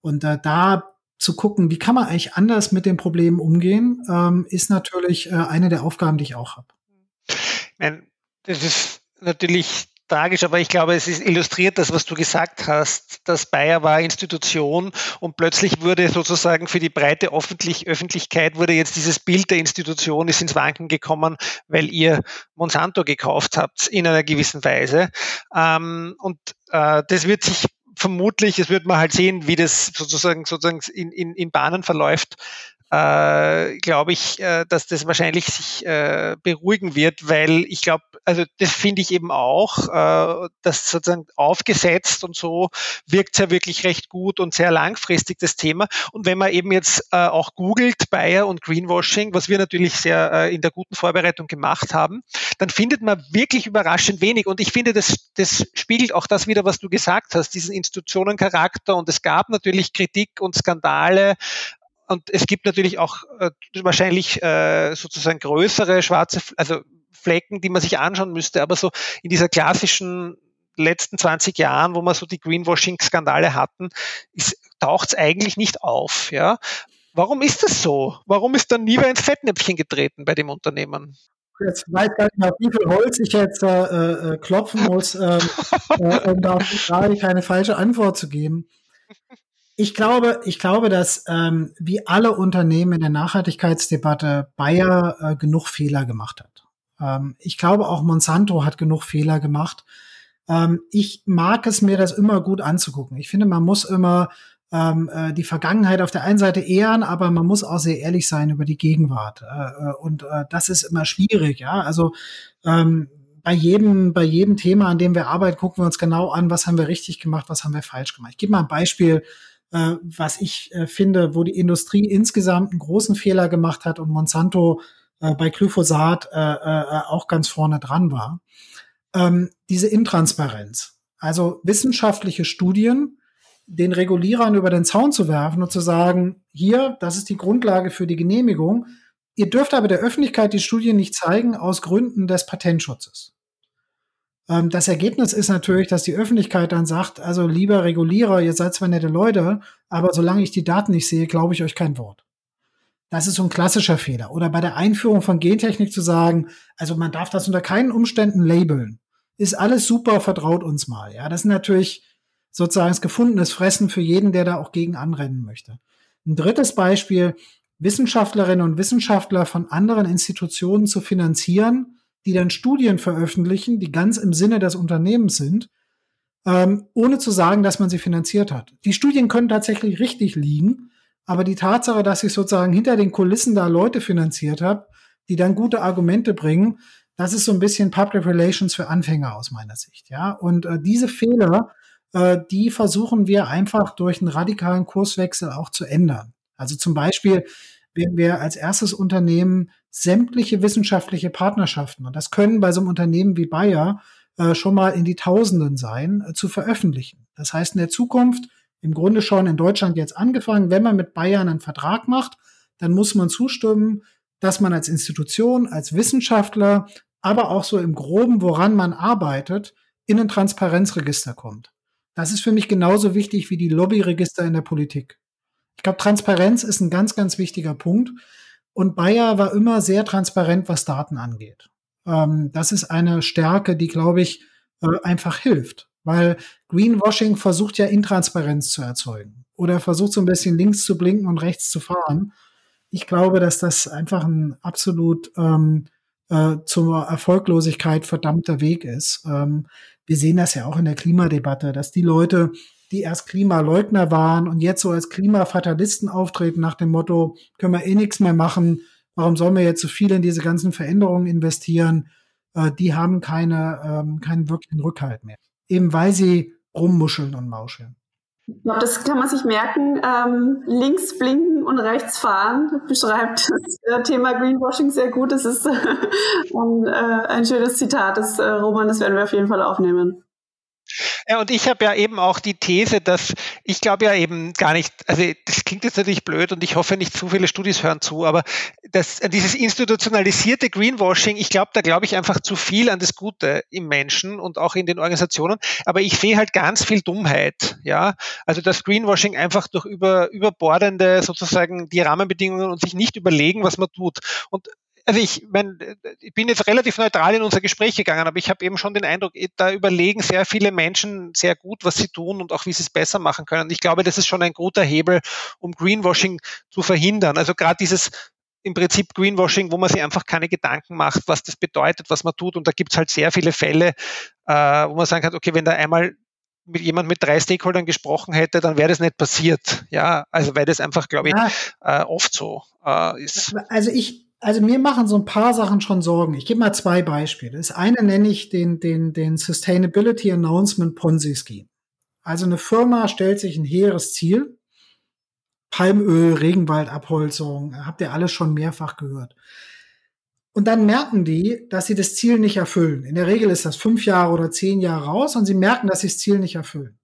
Und äh, da zu gucken, wie kann man eigentlich anders mit den Problemen umgehen, ähm, ist natürlich äh, eine der Aufgaben, die ich auch habe. Das ist natürlich tragisch, aber ich glaube, es ist illustriert das, was du gesagt hast, dass Bayer war Institution und plötzlich wurde sozusagen für die breite Öffentlich Öffentlichkeit wurde jetzt dieses Bild der Institution ist ins Wanken gekommen, weil ihr Monsanto gekauft habt in einer gewissen Weise. Ähm, und äh, das wird sich vermutlich, es wird man halt sehen, wie das sozusagen sozusagen in, in, in Bahnen verläuft, äh, glaube ich, äh, dass das wahrscheinlich sich äh, beruhigen wird, weil ich glaube, also das finde ich eben auch, äh, dass sozusagen aufgesetzt und so wirkt ja wirklich recht gut und sehr langfristig das Thema. Und wenn man eben jetzt äh, auch googelt, Bayer und Greenwashing, was wir natürlich sehr äh, in der guten Vorbereitung gemacht haben, dann findet man wirklich überraschend wenig. Und ich finde, das, das spiegelt auch das wieder, was du gesagt hast, diesen Institutionencharakter. Und es gab natürlich Kritik und Skandale und es gibt natürlich auch äh, wahrscheinlich äh, sozusagen größere schwarze, also Flecken, die man sich anschauen müsste, aber so in dieser klassischen letzten 20 Jahren, wo wir so die Greenwashing-Skandale hatten, taucht es eigentlich nicht auf. Ja? Warum ist das so? Warum ist dann nie wer ins Fettnäpfchen getreten bei dem Unternehmen? Jetzt weiß gar nicht mehr, wie viel Holz ich jetzt äh, äh, klopfen muss, ähm, äh, um da keine falsche Antwort zu geben. Ich glaube, ich glaube, dass ähm, wie alle Unternehmen in der Nachhaltigkeitsdebatte Bayer äh, genug Fehler gemacht hat. Ähm, ich glaube, auch Monsanto hat genug Fehler gemacht. Ähm, ich mag es mir, das immer gut anzugucken. Ich finde, man muss immer ähm, äh, die Vergangenheit auf der einen Seite ehren, aber man muss auch sehr ehrlich sein über die Gegenwart. Äh, äh, und äh, das ist immer schwierig, ja. Also ähm, bei jedem, bei jedem Thema, an dem wir arbeiten, gucken wir uns genau an, was haben wir richtig gemacht, was haben wir falsch gemacht. Ich gebe mal ein Beispiel, äh, was ich äh, finde, wo die Industrie insgesamt einen großen Fehler gemacht hat und Monsanto äh, bei Glyphosat äh, äh, auch ganz vorne dran war. Ähm, diese Intransparenz. Also wissenschaftliche Studien den Regulierern über den Zaun zu werfen und zu sagen, hier, das ist die Grundlage für die Genehmigung. Ihr dürft aber der Öffentlichkeit die Studien nicht zeigen aus Gründen des Patentschutzes. Ähm, das Ergebnis ist natürlich, dass die Öffentlichkeit dann sagt, also lieber Regulierer, ihr seid zwar nette Leute, aber solange ich die Daten nicht sehe, glaube ich euch kein Wort. Das ist so ein klassischer Fehler. Oder bei der Einführung von Gentechnik zu sagen, also man darf das unter keinen Umständen labeln. Ist alles super, vertraut uns mal. Ja, das ist natürlich sozusagen das gefundenes Fressen für jeden, der da auch gegen anrennen möchte. Ein drittes Beispiel, Wissenschaftlerinnen und Wissenschaftler von anderen Institutionen zu finanzieren, die dann Studien veröffentlichen, die ganz im Sinne des Unternehmens sind, ähm, ohne zu sagen, dass man sie finanziert hat. Die Studien können tatsächlich richtig liegen, aber die Tatsache, dass ich sozusagen hinter den Kulissen da Leute finanziert habe, die dann gute Argumente bringen, das ist so ein bisschen Public Relations für Anfänger aus meiner Sicht. Ja, und äh, diese Fehler, äh, die versuchen wir einfach durch einen radikalen Kurswechsel auch zu ändern. Also zum Beispiel werden wir als erstes Unternehmen sämtliche wissenschaftliche Partnerschaften, und das können bei so einem Unternehmen wie Bayer äh, schon mal in die Tausenden sein, äh, zu veröffentlichen. Das heißt in der Zukunft, im Grunde schon in Deutschland jetzt angefangen, wenn man mit Bayern einen Vertrag macht, dann muss man zustimmen, dass man als Institution, als Wissenschaftler, aber auch so im Groben, woran man arbeitet, in ein Transparenzregister kommt. Das ist für mich genauso wichtig wie die Lobbyregister in der Politik. Ich glaube, Transparenz ist ein ganz, ganz wichtiger Punkt. Und Bayer war immer sehr transparent, was Daten angeht. Ähm, das ist eine Stärke, die, glaube ich, äh, einfach hilft. Weil Greenwashing versucht ja Intransparenz zu erzeugen. Oder versucht so ein bisschen links zu blinken und rechts zu fahren. Ich glaube, dass das einfach ein absolut ähm, äh, zur Erfolglosigkeit verdammter Weg ist. Ähm, wir sehen das ja auch in der Klimadebatte, dass die Leute, die erst Klimaleugner waren und jetzt so als Klimafatalisten auftreten nach dem Motto, können wir eh nichts mehr machen, warum sollen wir jetzt so viel in diese ganzen Veränderungen investieren, äh, die haben keine, ähm, keinen wirklichen Rückhalt mehr. Eben weil sie rummuscheln und mauscheln. Ich glaube, das kann man sich merken. Ähm, links blinken und rechts fahren beschreibt das Thema Greenwashing sehr gut. Das ist äh, ein, äh, ein schönes Zitat des äh, Roman, das werden wir auf jeden Fall aufnehmen. Ja, und ich habe ja eben auch die These, dass ich glaube ja eben gar nicht, also das klingt jetzt natürlich blöd und ich hoffe nicht zu viele Studis hören zu, aber das, dieses institutionalisierte Greenwashing, ich glaube, da glaube ich einfach zu viel an das Gute im Menschen und auch in den Organisationen, aber ich sehe halt ganz viel Dummheit, ja, also das Greenwashing einfach durch über, überbordende sozusagen die Rahmenbedingungen und sich nicht überlegen, was man tut. Und also ich, mein, ich bin jetzt relativ neutral in unser Gespräch gegangen, aber ich habe eben schon den Eindruck, da überlegen sehr viele Menschen sehr gut, was sie tun und auch wie sie es besser machen können. Ich glaube, das ist schon ein guter Hebel, um Greenwashing zu verhindern. Also gerade dieses im Prinzip Greenwashing, wo man sich einfach keine Gedanken macht, was das bedeutet, was man tut. Und da gibt es halt sehr viele Fälle, äh, wo man sagen kann, okay, wenn da einmal mit jemand mit drei Stakeholdern gesprochen hätte, dann wäre das nicht passiert. Ja, also weil das einfach, glaube ich, ja. äh, oft so äh, ist. Also ich, also mir machen so ein paar Sachen schon Sorgen. Ich gebe mal zwei Beispiele. Das eine nenne ich den, den, den Sustainability Announcement Ponzi Scheme. Also eine Firma stellt sich ein hehres Ziel. Palmöl, Regenwaldabholzung, habt ihr alles schon mehrfach gehört. Und dann merken die, dass sie das Ziel nicht erfüllen. In der Regel ist das fünf Jahre oder zehn Jahre raus und sie merken, dass sie das Ziel nicht erfüllen.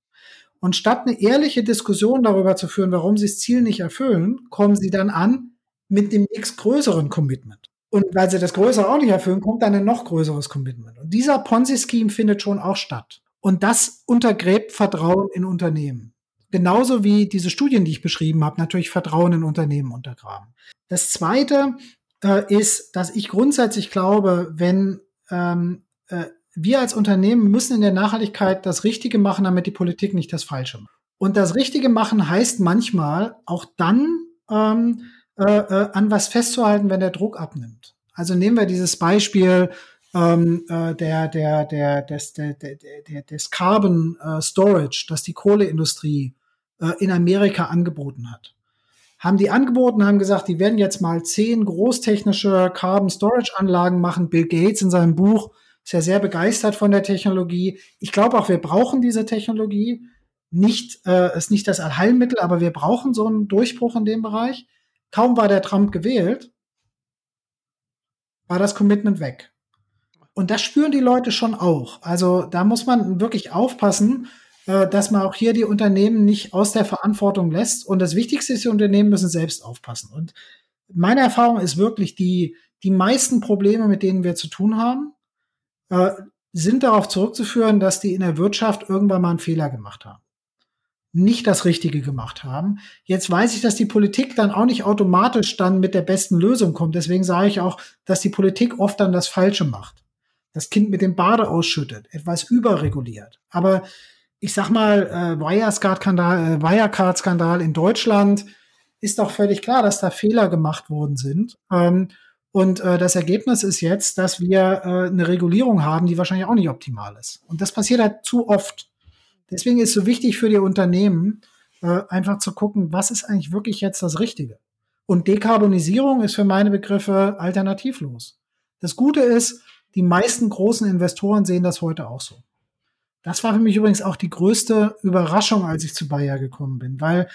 Und statt eine ehrliche Diskussion darüber zu führen, warum sie das Ziel nicht erfüllen, kommen sie dann an, mit dem nächstgrößeren Commitment. Und weil sie das Größere auch nicht erfüllen, kommt dann ein noch größeres Commitment. Und dieser Ponzi-Scheme findet schon auch statt. Und das untergräbt Vertrauen in Unternehmen. Genauso wie diese Studien, die ich beschrieben habe, natürlich Vertrauen in Unternehmen untergraben. Das Zweite äh, ist, dass ich grundsätzlich glaube, wenn ähm, äh, wir als Unternehmen müssen in der Nachhaltigkeit das Richtige machen, damit die Politik nicht das Falsche macht. Und das Richtige machen heißt manchmal auch dann ähm, äh, äh, an was festzuhalten, wenn der Druck abnimmt. Also nehmen wir dieses Beispiel ähm, äh, der, der, der, des, der, der, der, des Carbon äh, Storage, das die Kohleindustrie äh, in Amerika angeboten hat. Haben die angeboten, haben gesagt, die werden jetzt mal zehn großtechnische Carbon Storage Anlagen machen. Bill Gates in seinem Buch ist ja sehr begeistert von der Technologie. Ich glaube auch, wir brauchen diese Technologie. Nicht, äh, ist nicht das Allheilmittel, aber wir brauchen so einen Durchbruch in dem Bereich. Kaum war der Trump gewählt, war das Commitment weg. Und das spüren die Leute schon auch. Also da muss man wirklich aufpassen, äh, dass man auch hier die Unternehmen nicht aus der Verantwortung lässt. Und das Wichtigste ist, die Unternehmen müssen selbst aufpassen. Und meine Erfahrung ist wirklich, die, die meisten Probleme, mit denen wir zu tun haben, äh, sind darauf zurückzuführen, dass die in der Wirtschaft irgendwann mal einen Fehler gemacht haben. Nicht das Richtige gemacht haben. Jetzt weiß ich, dass die Politik dann auch nicht automatisch dann mit der besten Lösung kommt. Deswegen sage ich auch, dass die Politik oft dann das Falsche macht. Das Kind mit dem Bade ausschüttet, etwas überreguliert. Aber ich sag mal, äh, Wirecard-Skandal äh, Wirecard in Deutschland ist doch völlig klar, dass da Fehler gemacht worden sind. Ähm, und äh, das Ergebnis ist jetzt, dass wir eine Regulierung haben, die wahrscheinlich auch nicht optimal ist. Und das passiert halt zu oft. Deswegen ist es so wichtig für die Unternehmen, äh, einfach zu gucken, was ist eigentlich wirklich jetzt das Richtige. Und Dekarbonisierung ist für meine Begriffe alternativlos. Das Gute ist, die meisten großen Investoren sehen das heute auch so. Das war für mich übrigens auch die größte Überraschung, als ich zu Bayer gekommen bin, weil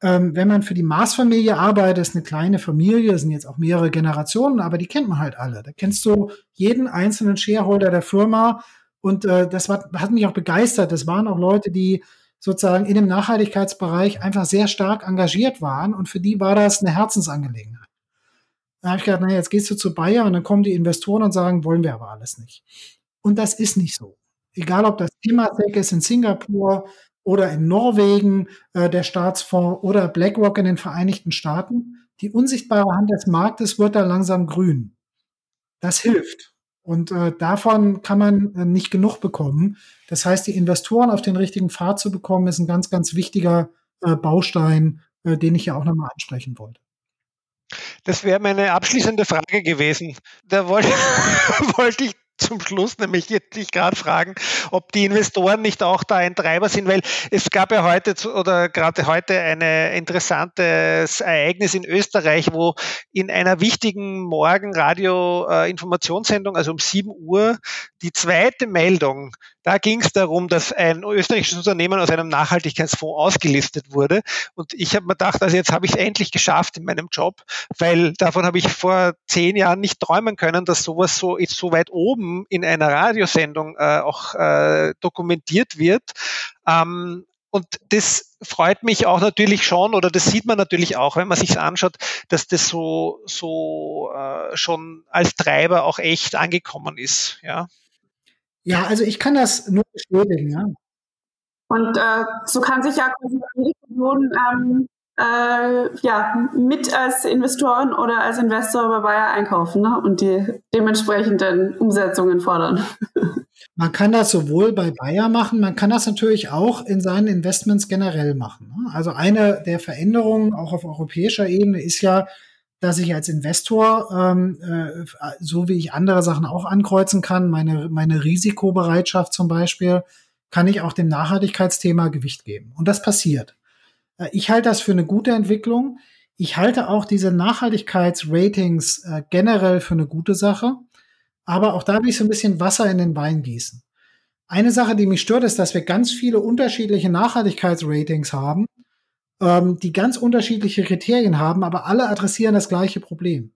ähm, wenn man für die Maßfamilie arbeitet, ist eine kleine Familie, sind jetzt auch mehrere Generationen, aber die kennt man halt alle. Da kennst du jeden einzelnen Shareholder der Firma und äh, das war, hat mich auch begeistert. Das waren auch Leute, die sozusagen in dem Nachhaltigkeitsbereich einfach sehr stark engagiert waren und für die war das eine Herzensangelegenheit. Da habe ich gedacht, naja, jetzt gehst du zu Bayer und dann kommen die Investoren und sagen, wollen wir aber alles nicht. Und das ist nicht so. Egal, ob das Temasek ist in Singapur oder in Norwegen, äh, der Staatsfonds oder BlackRock in den Vereinigten Staaten. Die unsichtbare Hand des Marktes wird da langsam grün. Das hilft. Und äh, davon kann man äh, nicht genug bekommen. Das heißt, die Investoren auf den richtigen Pfad zu bekommen, ist ein ganz, ganz wichtiger äh, Baustein, äh, den ich ja auch nochmal ansprechen wollte. Das wäre meine abschließende Frage gewesen. Da wollte, wollte ich zum Schluss nämlich jetzt dich gerade fragen, ob die Investoren nicht auch da ein Treiber sind, weil es gab ja heute oder gerade heute ein interessantes Ereignis in Österreich, wo in einer wichtigen Morgenradio-Informationssendung, also um 7 Uhr, die zweite Meldung da ging es darum, dass ein österreichisches Unternehmen aus einem Nachhaltigkeitsfonds ausgelistet wurde. Und ich habe mir gedacht, also jetzt habe ich es endlich geschafft in meinem Job, weil davon habe ich vor zehn Jahren nicht träumen können, dass sowas so so weit oben in einer Radiosendung äh, auch äh, dokumentiert wird. Ähm, und das freut mich auch natürlich schon, oder das sieht man natürlich auch, wenn man sich anschaut, dass das so, so äh, schon als Treiber auch echt angekommen ist. Ja. Ja, also ich kann das nur bestätigen, ja. Und äh, so kann sich ja die Region ähm, äh, ja, mit als Investoren oder als Investor bei Bayer einkaufen ne? und die dementsprechenden Umsetzungen fordern. Man kann das sowohl bei Bayer machen, man kann das natürlich auch in seinen Investments generell machen. Ne? Also eine der Veränderungen auch auf europäischer Ebene ist ja, dass ich als Investor, ähm, äh, so wie ich andere Sachen auch ankreuzen kann, meine, meine Risikobereitschaft zum Beispiel, kann ich auch dem Nachhaltigkeitsthema Gewicht geben. Und das passiert. Äh, ich halte das für eine gute Entwicklung. Ich halte auch diese Nachhaltigkeitsratings äh, generell für eine gute Sache. Aber auch da will ich so ein bisschen Wasser in den Wein gießen. Eine Sache, die mich stört, ist, dass wir ganz viele unterschiedliche Nachhaltigkeitsratings haben ähm, die ganz unterschiedliche Kriterien haben, aber alle adressieren das gleiche Problem.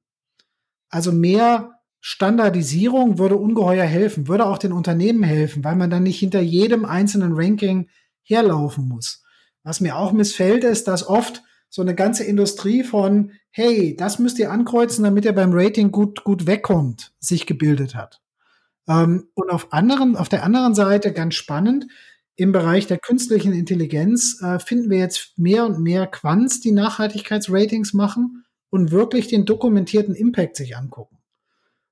Also mehr Standardisierung würde ungeheuer helfen, würde auch den Unternehmen helfen, weil man dann nicht hinter jedem einzelnen Ranking herlaufen muss. Was mir auch missfällt, ist, dass oft so eine ganze Industrie von, hey, das müsst ihr ankreuzen, damit ihr beim Rating gut, gut wegkommt, sich gebildet hat. Ähm, und auf anderen, auf der anderen Seite ganz spannend, im Bereich der künstlichen Intelligenz äh, finden wir jetzt mehr und mehr Quants, die Nachhaltigkeitsratings machen und wirklich den dokumentierten Impact sich angucken.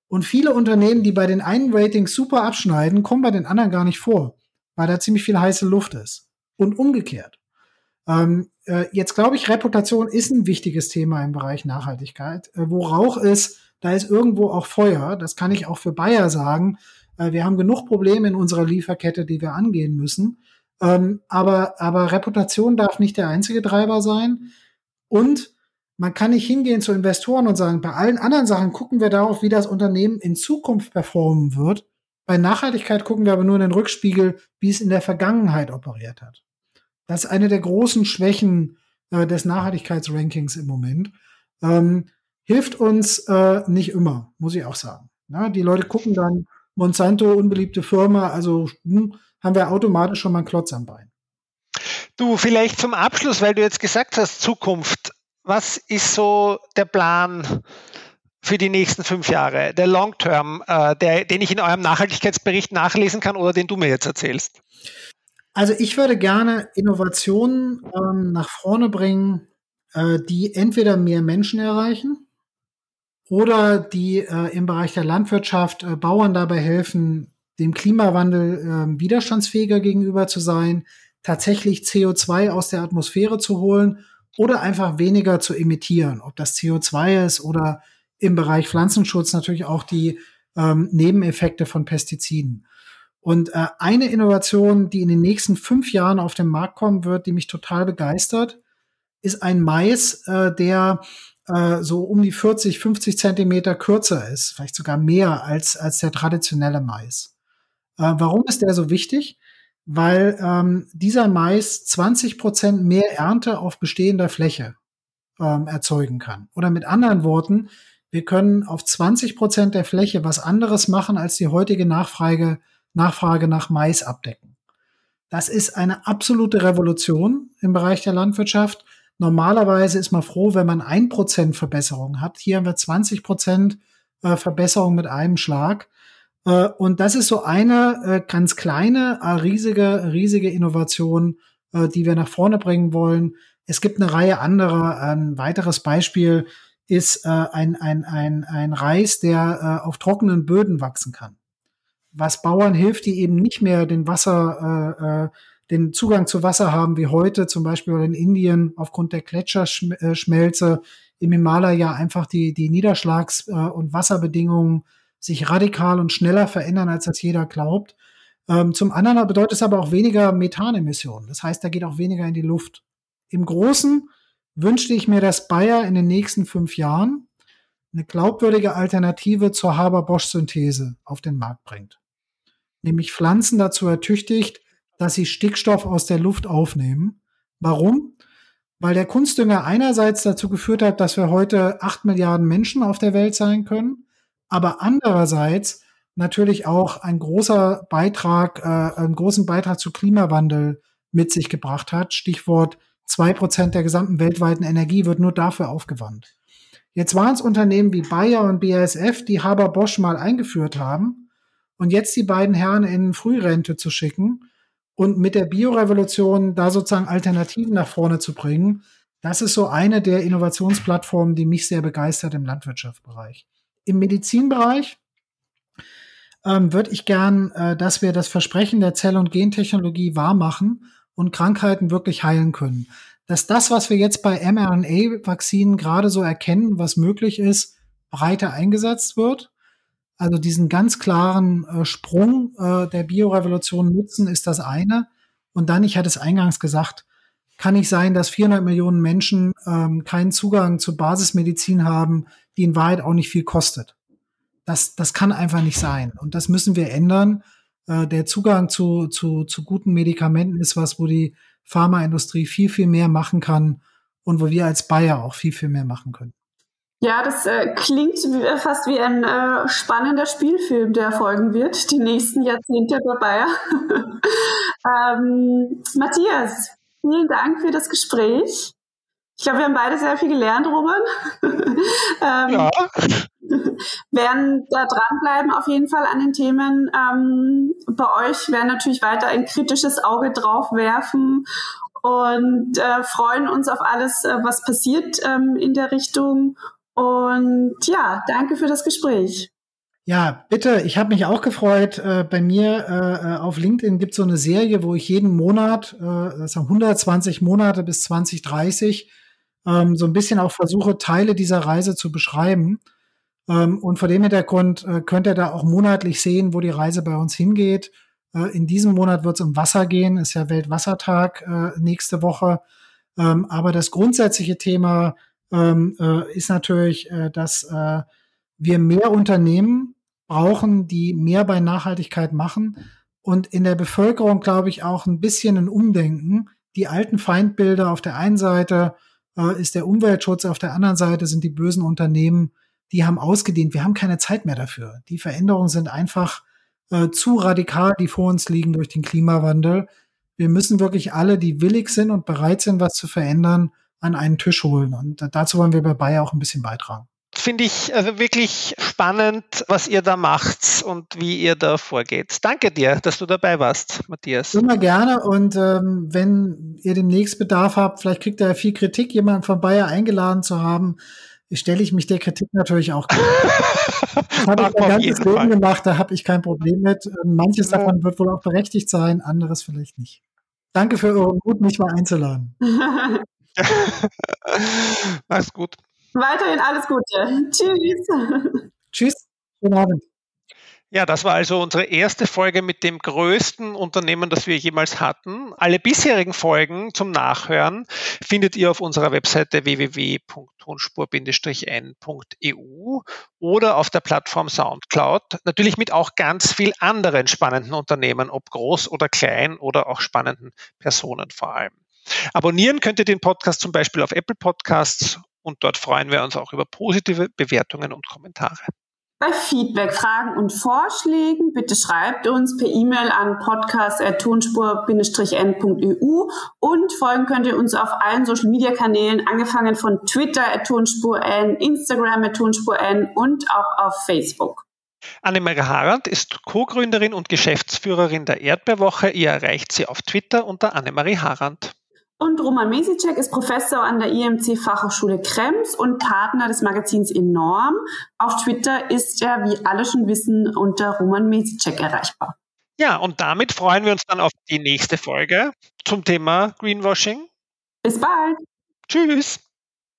Und viele Unternehmen, die bei den einen Ratings super abschneiden, kommen bei den anderen gar nicht vor, weil da ziemlich viel heiße Luft ist. Und umgekehrt. Ähm, äh, jetzt glaube ich, Reputation ist ein wichtiges Thema im Bereich Nachhaltigkeit. Äh, wo Rauch ist, da ist irgendwo auch Feuer. Das kann ich auch für Bayer sagen. Äh, wir haben genug Probleme in unserer Lieferkette, die wir angehen müssen. Ähm, aber, aber Reputation darf nicht der einzige Treiber sein. Und man kann nicht hingehen zu Investoren und sagen, bei allen anderen Sachen gucken wir darauf, wie das Unternehmen in Zukunft performen wird. Bei Nachhaltigkeit gucken wir aber nur in den Rückspiegel, wie es in der Vergangenheit operiert hat. Das ist eine der großen Schwächen äh, des Nachhaltigkeitsrankings im Moment. Ähm, hilft uns äh, nicht immer, muss ich auch sagen. Ja, die Leute gucken dann, Monsanto, unbeliebte Firma, also hm, haben wir automatisch schon mal einen Klotz am Bein. Du, vielleicht zum Abschluss, weil du jetzt gesagt hast, Zukunft. Was ist so der Plan für die nächsten fünf Jahre, der Long Term, äh, der, den ich in eurem Nachhaltigkeitsbericht nachlesen kann oder den du mir jetzt erzählst? Also ich würde gerne Innovationen ähm, nach vorne bringen, äh, die entweder mehr Menschen erreichen oder die äh, im Bereich der Landwirtschaft äh, Bauern dabei helfen, dem Klimawandel äh, widerstandsfähiger gegenüber zu sein, tatsächlich CO2 aus der Atmosphäre zu holen oder einfach weniger zu emittieren. Ob das CO2 ist oder im Bereich Pflanzenschutz natürlich auch die ähm, Nebeneffekte von Pestiziden. Und äh, eine Innovation, die in den nächsten fünf Jahren auf den Markt kommen wird, die mich total begeistert, ist ein Mais, äh, der äh, so um die 40, 50 Zentimeter kürzer ist, vielleicht sogar mehr als, als der traditionelle Mais. Äh, warum ist der so wichtig? Weil ähm, dieser Mais 20 Prozent mehr Ernte auf bestehender Fläche ähm, erzeugen kann. Oder mit anderen Worten, wir können auf 20 Prozent der Fläche was anderes machen, als die heutige Nachfrage, Nachfrage nach Mais abdecken. Das ist eine absolute Revolution im Bereich der Landwirtschaft Normalerweise ist man froh, wenn man ein Prozent Verbesserung hat. Hier haben wir 20 Prozent äh, Verbesserung mit einem Schlag. Äh, und das ist so eine äh, ganz kleine, riesige, riesige Innovation, die wir nach vorne bringen wollen. Es gibt eine Reihe anderer. Ein weiteres Beispiel ist ein, ein, ein, ein Reis, der auf trockenen Böden wachsen kann. Was Bauern hilft, die eben nicht mehr den Wasser, den Zugang zu Wasser haben wie heute, zum Beispiel in Indien aufgrund der Gletscherschmelze im Himalaya einfach die, die Niederschlags- äh, und Wasserbedingungen sich radikal und schneller verändern, als das jeder glaubt. Ähm, zum anderen bedeutet es aber auch weniger Methanemissionen. Das heißt, da geht auch weniger in die Luft. Im Großen wünschte ich mir, dass Bayer in den nächsten fünf Jahren eine glaubwürdige Alternative zur Haber-Bosch-Synthese auf den Markt bringt. Nämlich Pflanzen dazu ertüchtigt, dass sie Stickstoff aus der Luft aufnehmen. Warum? Weil der Kunstdünger einerseits dazu geführt hat, dass wir heute acht Milliarden Menschen auf der Welt sein können, aber andererseits natürlich auch ein großer Beitrag, äh, einen großen Beitrag zu Klimawandel mit sich gebracht hat. Stichwort zwei Prozent der gesamten weltweiten Energie wird nur dafür aufgewandt. Jetzt waren es Unternehmen wie Bayer und BASF, die Haber Bosch mal eingeführt haben. Und jetzt die beiden Herren in Frührente zu schicken, und mit der Biorevolution da sozusagen Alternativen nach vorne zu bringen, das ist so eine der Innovationsplattformen, die mich sehr begeistert im Landwirtschaftsbereich. Im Medizinbereich ähm, würde ich gern, äh, dass wir das Versprechen der Zell- und Gentechnologie wahrmachen und Krankheiten wirklich heilen können. Dass das, was wir jetzt bei mRNA-Vakzinen gerade so erkennen, was möglich ist, breiter eingesetzt wird also diesen ganz klaren äh, Sprung äh, der Biorevolution nutzen, ist das eine. Und dann, ich hatte es eingangs gesagt, kann nicht sein, dass 400 Millionen Menschen ähm, keinen Zugang zu Basismedizin haben, die in Wahrheit auch nicht viel kostet. Das, das kann einfach nicht sein. Und das müssen wir ändern. Äh, der Zugang zu, zu, zu guten Medikamenten ist was, wo die Pharmaindustrie viel, viel mehr machen kann und wo wir als Bayer auch viel, viel mehr machen können. Ja, das äh, klingt wie, fast wie ein äh, spannender Spielfilm, der folgen wird, die nächsten Jahrzehnte dabei. ähm, Matthias, vielen Dank für das Gespräch. Ich glaube, wir haben beide sehr viel gelernt, Roman. ähm, ja. werden da dranbleiben auf jeden Fall an den Themen. Ähm, bei euch werden natürlich weiter ein kritisches Auge drauf werfen und äh, freuen uns auf alles, äh, was passiert ähm, in der Richtung und ja, danke für das Gespräch. Ja, bitte, ich habe mich auch gefreut. Äh, bei mir äh, auf LinkedIn gibt es so eine Serie, wo ich jeden Monat, äh, das sind 120 Monate bis 2030, ähm, so ein bisschen auch versuche, Teile dieser Reise zu beschreiben. Ähm, und vor dem Hintergrund äh, könnt ihr da auch monatlich sehen, wo die Reise bei uns hingeht. Äh, in diesem Monat wird es um Wasser gehen, ist ja Weltwassertag äh, nächste Woche. Ähm, aber das grundsätzliche Thema ähm, äh, ist natürlich, äh, dass äh, wir mehr Unternehmen brauchen, die mehr bei Nachhaltigkeit machen und in der Bevölkerung, glaube ich, auch ein bisschen ein Umdenken. Die alten Feindbilder auf der einen Seite äh, ist der Umweltschutz, auf der anderen Seite sind die bösen Unternehmen, die haben ausgedehnt. Wir haben keine Zeit mehr dafür. Die Veränderungen sind einfach äh, zu radikal, die vor uns liegen durch den Klimawandel. Wir müssen wirklich alle, die willig sind und bereit sind, was zu verändern, an einen Tisch holen. Und dazu wollen wir bei Bayer auch ein bisschen beitragen finde ich also wirklich spannend, was ihr da macht und wie ihr da vorgeht. Danke dir, dass du dabei warst, Matthias. Immer gerne und ähm, wenn ihr demnächst Bedarf habt, vielleicht kriegt ihr ja viel Kritik, jemanden von Bayer eingeladen zu haben, stelle ich mich der Kritik natürlich auch. das habe ich mein ganzes Leben Fall. gemacht, da habe ich kein Problem mit. Ähm, manches ja. davon wird wohl auch berechtigt sein, anderes vielleicht nicht. Danke für euren Mut, mich mal einzuladen. Mach's gut. Weiterhin alles Gute. Tschüss. Tschüss. Guten Abend. Ja, das war also unsere erste Folge mit dem größten Unternehmen, das wir jemals hatten. Alle bisherigen Folgen zum Nachhören findet ihr auf unserer Webseite www.tonspur-n.eu oder auf der Plattform Soundcloud. Natürlich mit auch ganz viel anderen spannenden Unternehmen, ob groß oder klein oder auch spannenden Personen vor allem. Abonnieren könnt ihr den Podcast zum Beispiel auf Apple Podcasts und dort freuen wir uns auch über positive Bewertungen und Kommentare. Bei Feedback, Fragen und Vorschlägen bitte schreibt uns per E-Mail an podcast.tonspur-n.eu und folgen könnt ihr uns auf allen Social-Media-Kanälen, angefangen von Twitter at tonspur-n, Instagram at tonspur-n und auch auf Facebook. Annemarie Harand ist Co-Gründerin und Geschäftsführerin der Erdbeerwoche. Ihr erreicht sie auf Twitter unter Annemarie Harand. Und Roman Mesicek ist Professor an der IMC Fachhochschule Krems und Partner des Magazins Enorm. Auf Twitter ist er, wie alle schon wissen, unter Roman Mesicek erreichbar. Ja, und damit freuen wir uns dann auf die nächste Folge zum Thema Greenwashing. Bis bald. Tschüss.